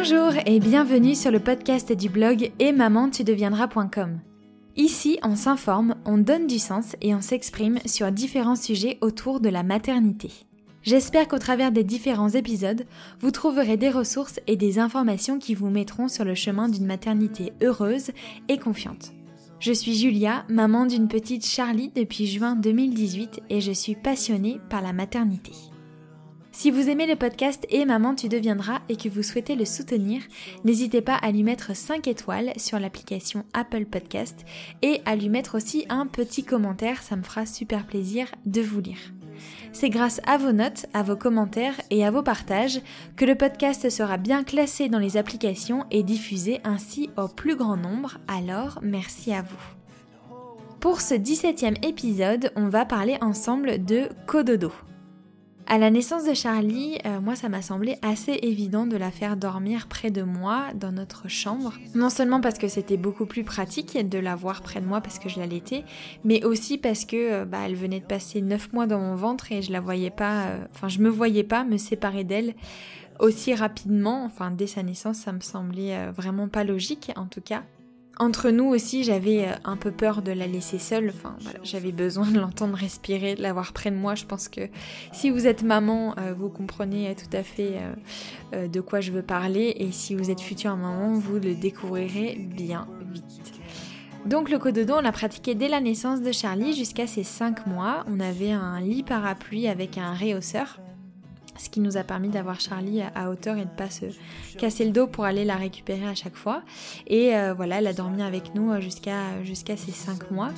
Bonjour et bienvenue sur le podcast du blog et deviendras.com. Ici, on s'informe, on donne du sens et on s'exprime sur différents sujets autour de la maternité. J'espère qu'au travers des différents épisodes, vous trouverez des ressources et des informations qui vous mettront sur le chemin d'une maternité heureuse et confiante. Je suis Julia, maman d'une petite Charlie depuis juin 2018 et je suis passionnée par la maternité. Si vous aimez le podcast Et Maman tu deviendras et que vous souhaitez le soutenir, n'hésitez pas à lui mettre 5 étoiles sur l'application Apple Podcast et à lui mettre aussi un petit commentaire, ça me fera super plaisir de vous lire. C'est grâce à vos notes, à vos commentaires et à vos partages que le podcast sera bien classé dans les applications et diffusé ainsi au plus grand nombre, alors merci à vous. Pour ce 17e épisode, on va parler ensemble de Cododo. À la naissance de Charlie, euh, moi ça m'a semblé assez évident de la faire dormir près de moi dans notre chambre. Non seulement parce que c'était beaucoup plus pratique de la voir près de moi parce que je l'allaitais, mais aussi parce que euh, bah, elle venait de passer 9 mois dans mon ventre et je la voyais pas, euh, enfin je me voyais pas me séparer d'elle aussi rapidement, enfin dès sa naissance ça me semblait vraiment pas logique en tout cas. Entre nous aussi, j'avais euh, un peu peur de la laisser seule. J'avais besoin de l'entendre respirer, de l'avoir près de moi. Je pense que si vous êtes maman, euh, vous comprenez tout à fait euh, de quoi je veux parler. Et si vous êtes future maman, vous le découvrirez bien vite. Donc le cododo, on l'a pratiqué dès la naissance de Charlie jusqu'à ses 5 mois. On avait un lit parapluie avec un réhausseur ce qui nous a permis d'avoir Charlie à hauteur et de pas se casser le dos pour aller la récupérer à chaque fois. Et euh, voilà, elle a dormi avec nous euh, jusqu'à jusqu'à ses 5 mois.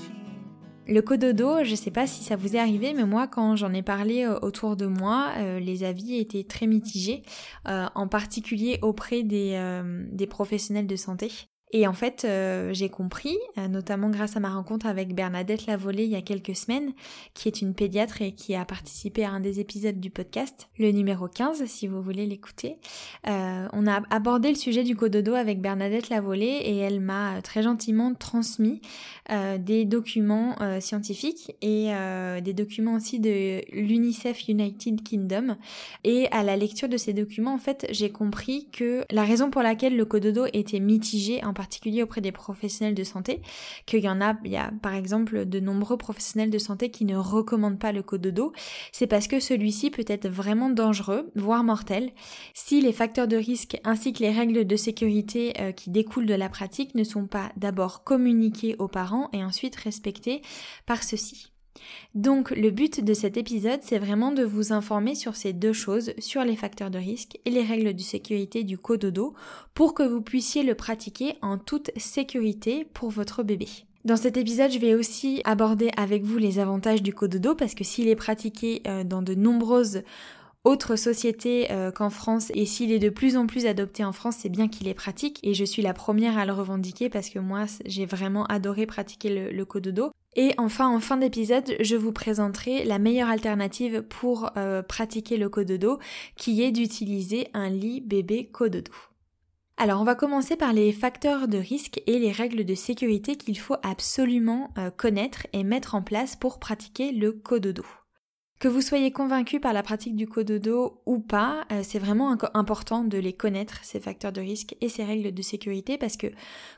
Le cododo, je sais pas si ça vous est arrivé, mais moi quand j'en ai parlé euh, autour de moi, les avis étaient très mitigés, en particulier auprès des, des professionnels de santé. Et en fait, euh, j'ai compris, euh, notamment grâce à ma rencontre avec Bernadette Lavolée il y a quelques semaines, qui est une pédiatre et qui a participé à un des épisodes du podcast, le numéro 15 si vous voulez l'écouter. Euh, on a abordé le sujet du cododo avec Bernadette Lavolée et elle m'a très gentiment transmis des documents scientifiques et des documents aussi de l'UNICEF United Kingdom. Et à la lecture de ces documents, en fait, j'ai compris que la raison pour laquelle le cododo était mitigé particulier auprès des professionnels de santé, qu'il y en a, il y a par exemple de nombreux professionnels de santé qui ne recommandent pas le cododo, c'est parce que celui-ci peut être vraiment dangereux, voire mortel, si les facteurs de risque ainsi que les règles de sécurité euh, qui découlent de la pratique ne sont pas d'abord communiqués aux parents et ensuite respectés par ceux-ci. Donc le but de cet épisode, c'est vraiment de vous informer sur ces deux choses, sur les facteurs de risque et les règles de sécurité du cododo, pour que vous puissiez le pratiquer en toute sécurité pour votre bébé. Dans cet épisode, je vais aussi aborder avec vous les avantages du cododo parce que s'il est pratiqué euh, dans de nombreuses autre société euh, qu'en France et s'il est de plus en plus adopté en France, c'est bien qu'il est pratique et je suis la première à le revendiquer parce que moi j'ai vraiment adoré pratiquer le, cododo. Et enfin, en fin d'épisode, je vous présenterai la meilleure alternative pour euh, pratiquer le cododo qui est d'utiliser un lit bébé cododo. Alors on va commencer par les facteurs de risque et les règles de sécurité qu'il faut absolument euh, connaître et mettre en place pour pratiquer le cododo. Que vous soyez convaincu par la pratique du cododo ou pas, euh, c'est vraiment important de les connaître, ces facteurs de risque et ces règles de sécurité, parce que,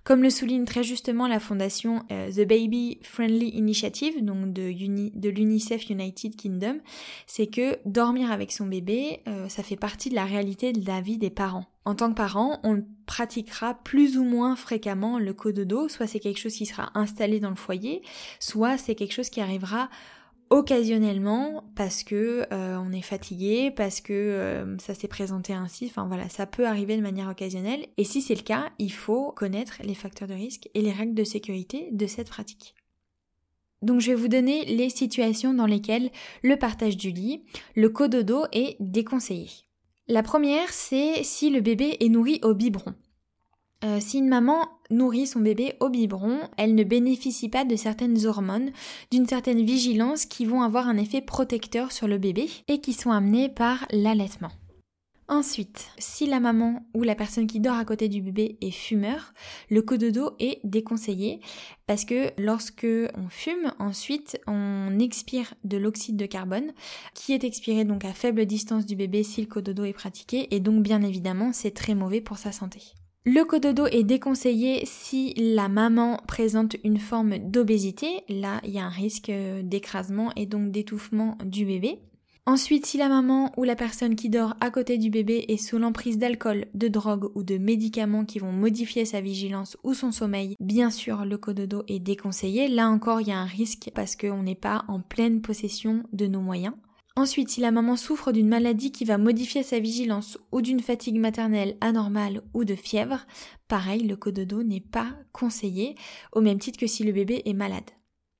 comme le souligne très justement la fondation euh, The Baby Friendly Initiative, donc de, l'UNICEF United Kingdom, c'est que dormir avec son bébé, euh, ça fait partie de la réalité de la vie des parents. En tant que parent, on pratiquera plus ou moins fréquemment le cododo, soit c'est quelque chose qui sera installé dans le foyer, soit c'est quelque chose qui arrivera occasionnellement parce que euh, on est fatigué, parce que euh, ça s'est présenté ainsi, enfin voilà, ça peut arriver de manière occasionnelle et si c'est le cas, il faut connaître les facteurs de risque et les règles de sécurité de cette pratique. Donc je vais vous donner les situations dans lesquelles le partage du lit, le cododo est déconseillé. La première, c'est si le bébé est nourri au biberon. Euh, si une maman nourrit son bébé au biberon, elle ne bénéficie pas de certaines hormones, d'une certaine vigilance qui vont avoir un effet protecteur sur le bébé et qui sont amenées par l'allaitement. Ensuite, si la maman ou la personne qui dort à côté du bébé est fumeur, le cododo est déconseillé parce que lorsque on fume, ensuite on expire de l'oxyde de carbone qui est expiré donc à faible distance du bébé si le cododo est pratiqué et donc bien évidemment c'est très mauvais pour sa santé. Le cododo est déconseillé si la maman présente une forme d'obésité. Là, il y a un risque d'écrasement et donc d'étouffement du bébé. Ensuite, si la maman ou la personne qui dort à côté du bébé est sous l'emprise d'alcool, de drogue ou de médicaments qui vont modifier sa vigilance ou son sommeil, bien sûr, le cododo est déconseillé. Là encore, il y a un risque parce qu'on n'est pas en pleine possession de nos moyens. Ensuite, si la maman souffre d'une maladie qui va modifier sa vigilance ou d'une fatigue maternelle anormale ou de fièvre, pareil, le cododo n'est pas conseillé, au même titre que si le bébé est malade.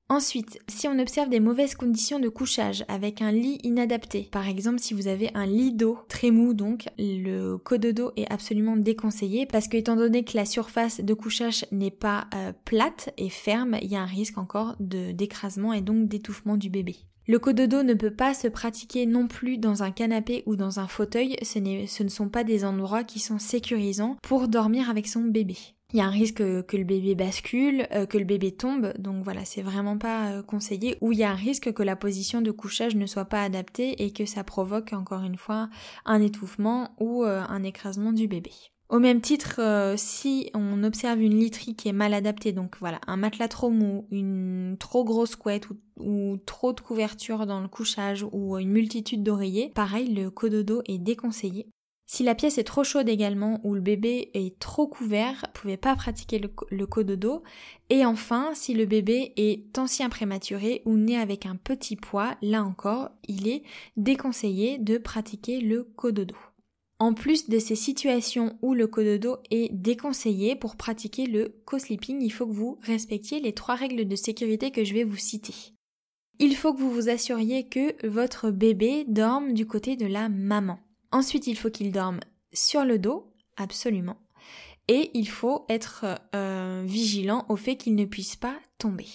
Ensuite, si on observe des mauvaises conditions de couchage avec un lit inadapté, par exemple si vous avez un lit d'eau très mou donc, le cododo est absolument déconseillé parce que étant donné que la surface de couchage n'est pas euh, plate et ferme, il y a un risque encore d'écrasement et donc d'étouffement du bébé. Le cododo ne peut pas se pratiquer non plus dans un canapé ou dans un fauteuil, ce, ne sont pas des endroits qui sont sécurisants pour dormir avec son bébé il y a un risque que le bébé bascule, euh, que le bébé tombe, donc voilà, c'est vraiment pas euh, conseillé. Ou il y a un risque que la position de couchage ne soit pas adaptée et que ça provoque encore une fois un étouffement ou euh, un écrasement du bébé. Au même titre, si on observe une literie qui est mal adaptée, donc voilà, un matelas trop mou, une trop grosse couette ou, trop de couverture dans le couchage ou une multitude d'oreillers, pareil, le cododo est déconseillé. Si la pièce est trop chaude également ou le bébé est trop couvert, vous pouvez pas pratiquer le, le cododo. Et enfin, si le bébé est ancien prématuré ou né avec un petit poids, là encore, il est déconseillé de pratiquer le cododo. En plus de ces situations où le cododo est déconseillé pour pratiquer le co-sleeping, il faut que vous respectiez les trois règles de sécurité que je vais vous citer. Il faut que vous vous assuriez que votre bébé dorme du côté de la maman. Ensuite, il faut qu'il dorme sur le dos, absolument. Et il faut être euh, vigilant au fait qu'il ne puisse pas tomber.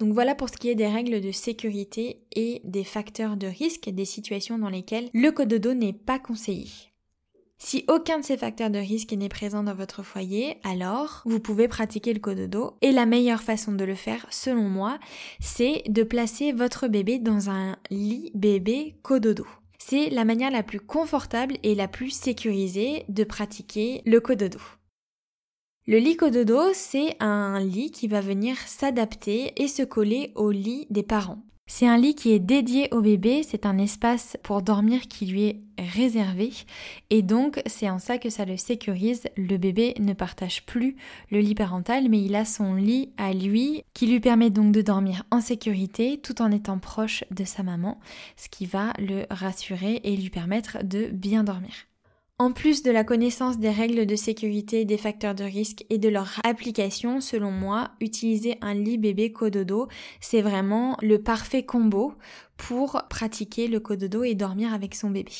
Donc voilà pour ce qui est des règles de sécurité et des facteurs de risque, des situations dans lesquelles le cododo n'est pas conseillé. Si aucun de ces facteurs de risque n'est présent dans votre foyer, alors vous pouvez pratiquer le cododo. Et la meilleure façon de le faire, selon moi, c'est de placer votre bébé dans un lit bébé cododo c'est la manière la plus confortable et la plus sécurisée de pratiquer le cododo. Le lit cododo, c'est un lit qui va venir s'adapter et se coller au lit des parents. C'est un lit qui est dédié au bébé, c'est un espace pour dormir qui lui est réservé et donc c'est en ça que ça le sécurise. Le bébé ne partage plus le lit parental mais il a son lit à lui qui lui permet donc de dormir en sécurité tout en étant proche de sa maman, ce qui va le rassurer et lui permettre de bien dormir. En plus de la connaissance des règles de sécurité, des facteurs de risque et de leur application, selon moi, utiliser un lit bébé cododo, c'est vraiment le parfait combo pour pratiquer le cododo et dormir avec son bébé.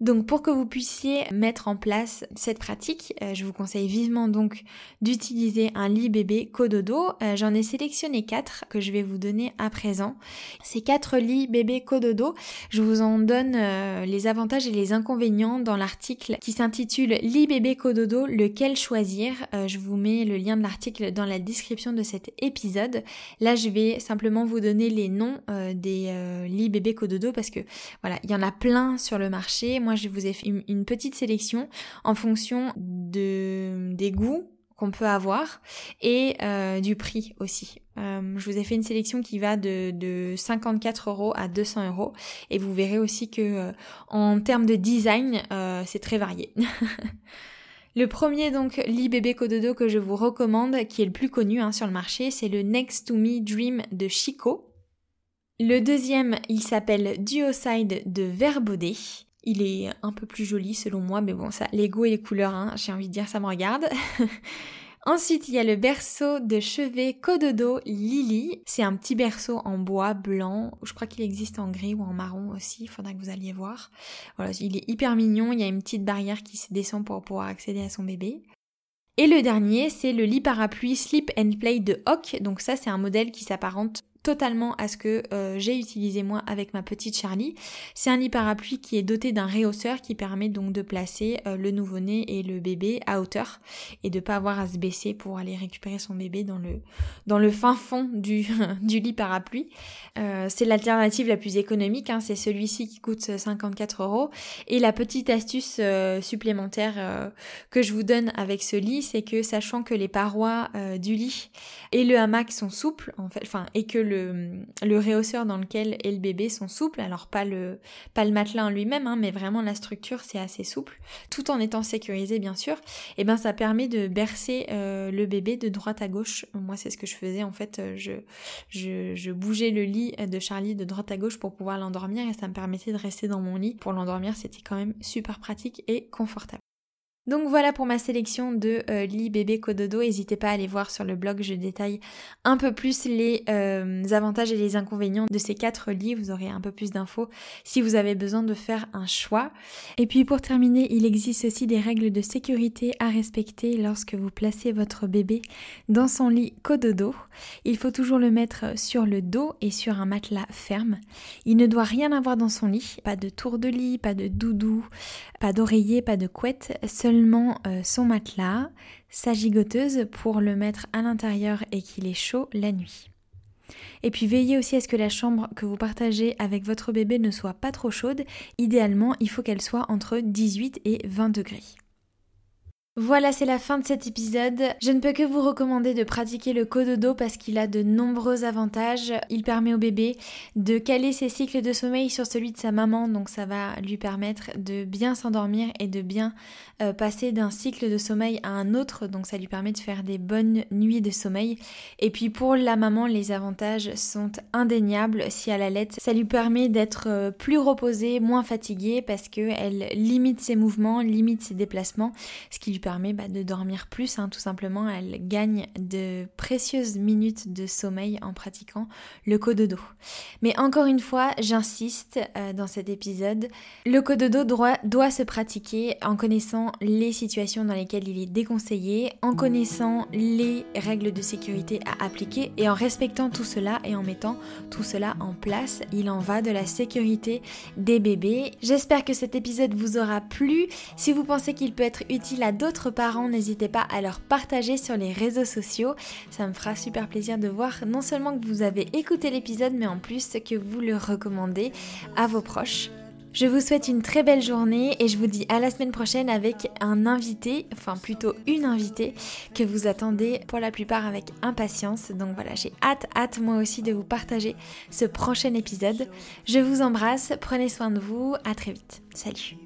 Donc pour que vous puissiez mettre en place cette pratique, euh, je vous conseille vivement donc d'utiliser un lit bébé Cododo. Euh, j'en ai sélectionné quatre que je vais vous donner à présent. Ces quatre lits bébé Cododo, je vous en donne euh, les avantages et les inconvénients dans l'article qui s'intitule Lit bébé Cododo, lequel choisir? je vous mets le lien de l'article dans la description de cet épisode. Là je vais simplement vous donner les noms des lits bébé Cododo parce que voilà, il y en a plein sur le marché moi je vous ai fait une petite sélection en fonction de, des goûts qu'on peut avoir et euh, du prix aussi. Euh, je vous ai fait une sélection qui va de, de 54 euros à 200 euros et vous verrez aussi que euh, en termes de design c'est très varié. Le premier donc lit bébé cododo que je vous recommande, qui est le plus connu hein, sur le marché, c'est le Next to Me Dream de Chico. Le deuxième, il s'appelle Duoside de Verbaudet. Il est un peu plus joli selon moi, mais bon, ça, les goûts et les couleurs, hein, j'ai envie de dire, ça me regarde. Ensuite, il y a le berceau de chevet Cododo Lily. C'est un petit berceau en bois blanc. Je crois qu'il existe en gris ou en marron aussi. Il faudra que vous alliez voir. Voilà, il est hyper mignon. Il y a une petite barrière qui se descend pour pouvoir accéder à son bébé. Et le dernier, c'est le lit parapluie Sleep and Play de Hawk. Donc ça, c'est un modèle qui s'apparente totalement à ce que euh, j'ai utilisé moi avec ma petite Charlie. C'est un lit parapluie qui est doté d'un réhausseur qui permet donc de placer euh, le nouveau-né et le bébé à hauteur et de pas avoir à se baisser pour aller récupérer son bébé dans le, dans le fin fond du, du lit parapluie. Euh, c'est l'alternative la plus économique, hein. c'est celui-ci qui coûte 54 euros. Et la petite astuce supplémentaire que je vous donne avec ce lit, c'est que sachant que les parois du lit et le hamac sont souples, en fait, enfin, et que le le, réhausseur dans lequel est le bébé sont souples, alors pas le, pas le matelas en lui-même, hein, mais vraiment la structure c'est assez souple, tout en étant sécurisé bien sûr, et ben ça permet de bercer euh, le bébé de droite à gauche. Moi c'est ce que je faisais en fait, euh, je, je bougeais le lit de Charlie de droite à gauche pour pouvoir l'endormir et ça me permettait de rester dans mon lit. Pour l'endormir c'était quand même super pratique et confortable. Donc voilà pour ma sélection de euh, lits bébé cododo. N'hésitez pas à aller voir sur le blog, je détaille un peu plus les euh, avantages et les inconvénients de ces quatre lits. Vous aurez un peu plus d'infos si vous avez besoin de faire un choix. Et puis pour terminer, il existe aussi des règles de sécurité à respecter lorsque vous placez votre bébé dans son lit cododo. Il faut toujours le mettre sur le dos et sur un matelas ferme. Il ne doit rien avoir dans son lit, pas de tour de lit, pas de doudou, pas d'oreiller, pas de couette, euh, son matelas, sa gigoteuse pour le mettre à l'intérieur et qu'il est chaud la nuit. Et puis veillez aussi à ce que la chambre que vous partagez avec votre bébé ne soit pas trop chaude. Idéalement, il faut qu'elle soit entre 18 et 20 degrés. Voilà, c'est la fin de cet épisode. Je ne peux que vous recommander de pratiquer le cododo parce qu'il a de nombreux avantages. Il permet au bébé de caler ses cycles de sommeil sur celui de sa maman, donc ça va lui permettre de bien s'endormir et de bien euh, passer d'un cycle de sommeil à un autre, donc ça lui permet de faire des bonnes nuits de sommeil. Et puis pour la maman, les avantages sont indéniables. Si elle allait, ça lui permet d'être euh, plus reposée, moins fatiguée parce qu'elle limite ses mouvements, limite ses déplacements, ce qui lui permet bah, de dormir plus, hein, tout simplement. Elle gagne de précieuses minutes de sommeil en pratiquant le cododo. Mais encore une fois, j'insiste euh, dans cet épisode, le cododo doit, doit se pratiquer en connaissant les situations dans lesquelles il est déconseillé, en connaissant les règles de sécurité à appliquer et en respectant tout cela et en mettant tout cela en place. Il en va de la sécurité des bébés. J'espère que cet épisode vous aura plu. Si vous pensez qu'il peut être utile à parents, n'hésitez pas à leur partager sur les réseaux sociaux. Ça me fera super plaisir de voir non seulement que vous avez écouté l'épisode, mais en plus que vous le recommandez à vos proches. Je vous souhaite une très belle journée et je vous dis à la semaine prochaine avec un invité, enfin plutôt une invitée que vous attendez pour la plupart avec impatience. Donc voilà, j'ai hâte, hâte moi aussi de vous partager ce prochain épisode. Je vous embrasse, prenez soin de vous, à très vite. Salut